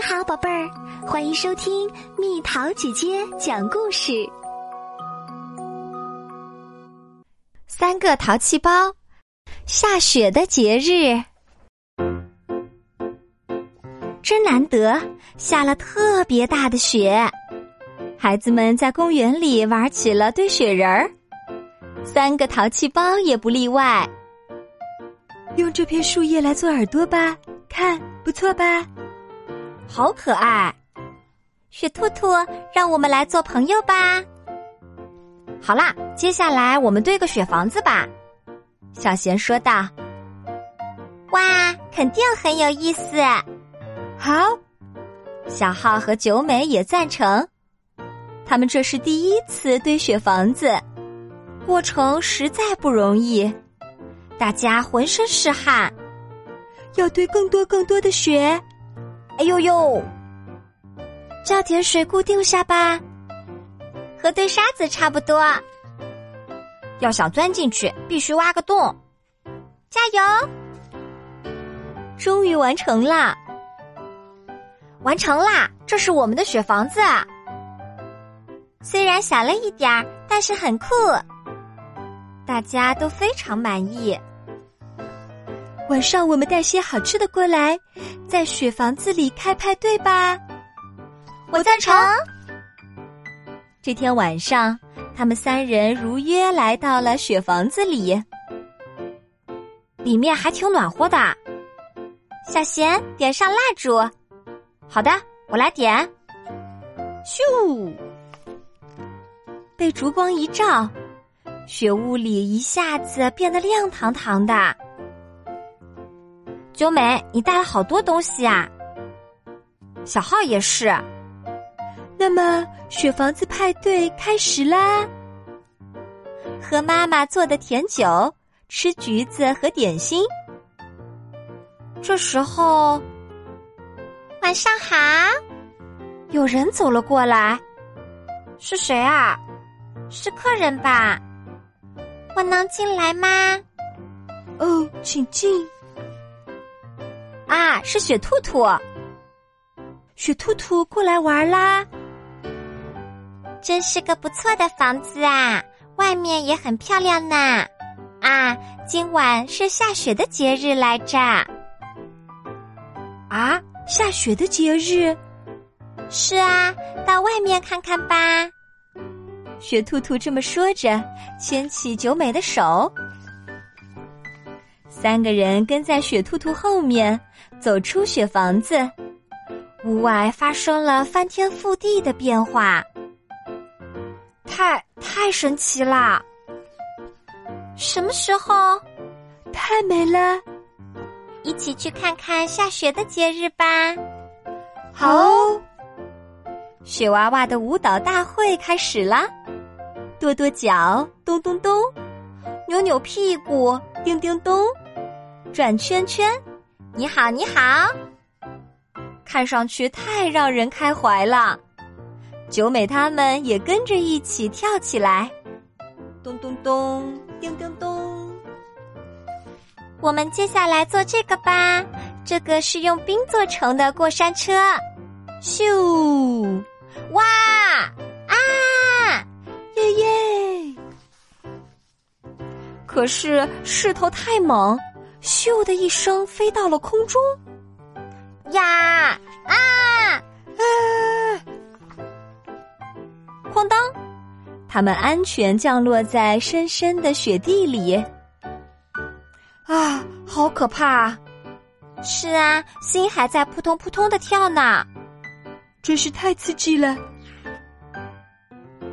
你好，宝贝儿，欢迎收听蜜桃姐姐讲故事。三个淘气包，下雪的节日真难得，下了特别大的雪。孩子们在公园里玩起了堆雪人儿，三个淘气包也不例外。用这片树叶来做耳朵吧，看不错吧？好可爱，雪兔兔，让我们来做朋友吧。好啦，接下来我们堆个雪房子吧。小贤说道：“哇，肯定很有意思。”好，小浩和九美也赞成。他们这是第一次堆雪房子，过程实在不容易，大家浑身是汗，要堆更多更多的雪。哎呦呦！浇点水固定下吧，和堆沙子差不多。要想钻进去，必须挖个洞。加油！终于完成啦！完成啦！这是我们的雪房子，虽然小了一点儿，但是很酷。大家都非常满意。晚上我们带些好吃的过来，在雪房子里开派对吧。我赞成。这天晚上，他们三人如约来到了雪房子里，里面还挺暖和的。小贤，点上蜡烛。好的，我来点。咻！被烛光一照，雪屋里一下子变得亮堂堂的。九美，你带了好多东西啊！小浩也是。那么，雪房子派对开始啦！喝妈妈做的甜酒，吃橘子和点心。这时候，晚上好，有人走了过来。是谁啊？是客人吧？我能进来吗？哦，请进。啊，是雪兔兔，雪兔兔过来玩啦！真是个不错的房子啊，外面也很漂亮呢。啊，今晚是下雪的节日来着。啊，下雪的节日？是啊，到外面看看吧。雪兔兔这么说着，牵起九美的手。三个人跟在雪兔兔后面，走出雪房子。屋外发生了翻天覆地的变化，太太神奇啦！什么时候？太美了！一起去看看下雪的节日吧。好，雪娃娃的舞蹈大会开始啦！跺跺脚，咚咚咚；扭扭屁股，叮叮咚。转圈圈，你好，你好，看上去太让人开怀了。九美他们也跟着一起跳起来，咚咚咚，叮叮咚。我们接下来做这个吧，这个是用冰做成的过山车。咻，哇，啊，耶耶！可是势头太猛。咻的一声，飞到了空中。呀啊啊！哐当，他们安全降落在深深的雪地里。啊，好可怕！是啊，心还在扑通扑通的跳呢。真是太刺激了。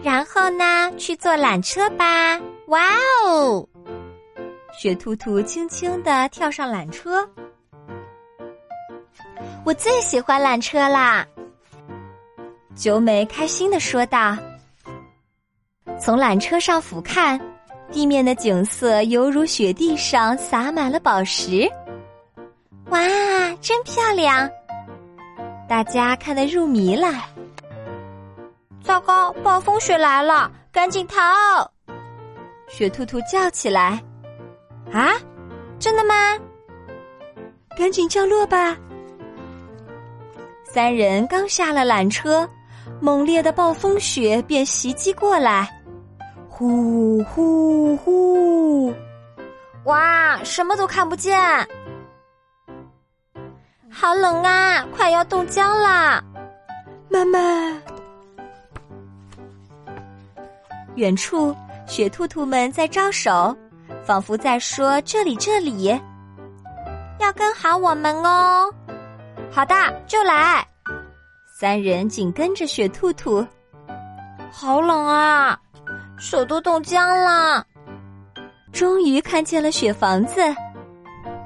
然后呢，去坐缆车吧。哇哦！雪兔兔轻轻的跳上缆车，我最喜欢缆车啦！九美开心的说道。从缆车上俯瞰，地面的景色犹如雪地上洒满了宝石。哇，真漂亮！大家看得入迷了。糟糕，暴风雪来了，赶紧逃！雪兔兔叫起来。啊，真的吗？赶紧降落吧！三人刚下了缆车，猛烈的暴风雪便袭击过来，呼呼呼！哇，什么都看不见，好冷啊！快要冻僵啦！妈妈，远处雪兔兔们在招手，仿佛在说：“这里，这里，要跟好我们哦。”好的，就来。三人紧跟着雪兔兔，好冷啊，手都冻僵了。终于看见了雪房子，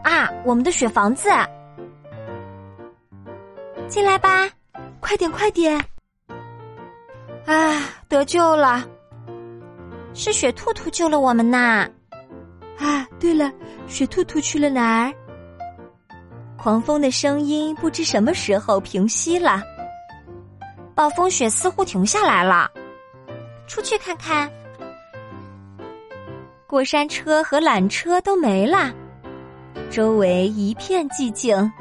啊，我们的雪房子！进来吧，快点，快点！啊，得救了！是雪兔兔救了我们呐！啊，对了，雪兔兔去了哪儿？狂风的声音不知什么时候平息了，暴风雪似乎停下来了。出去看看。过山车和缆车都没了，周围一片寂静。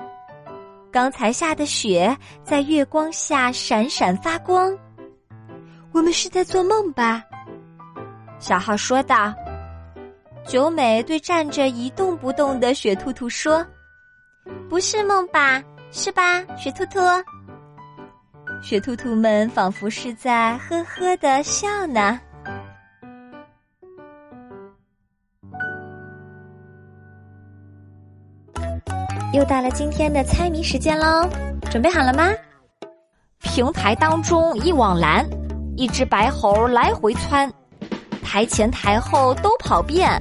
刚才下的雪在月光下闪闪发光。我们是在做梦吧？小浩说道。九美对站着一动不动的雪兔兔说：“不是梦吧？是吧，雪兔兔？”雪兔兔们仿佛是在呵呵的笑呢。又到了今天的猜谜时间喽，准备好了吗？平台当中一网蓝，一只白猴来回窜，台前台后都跑遍，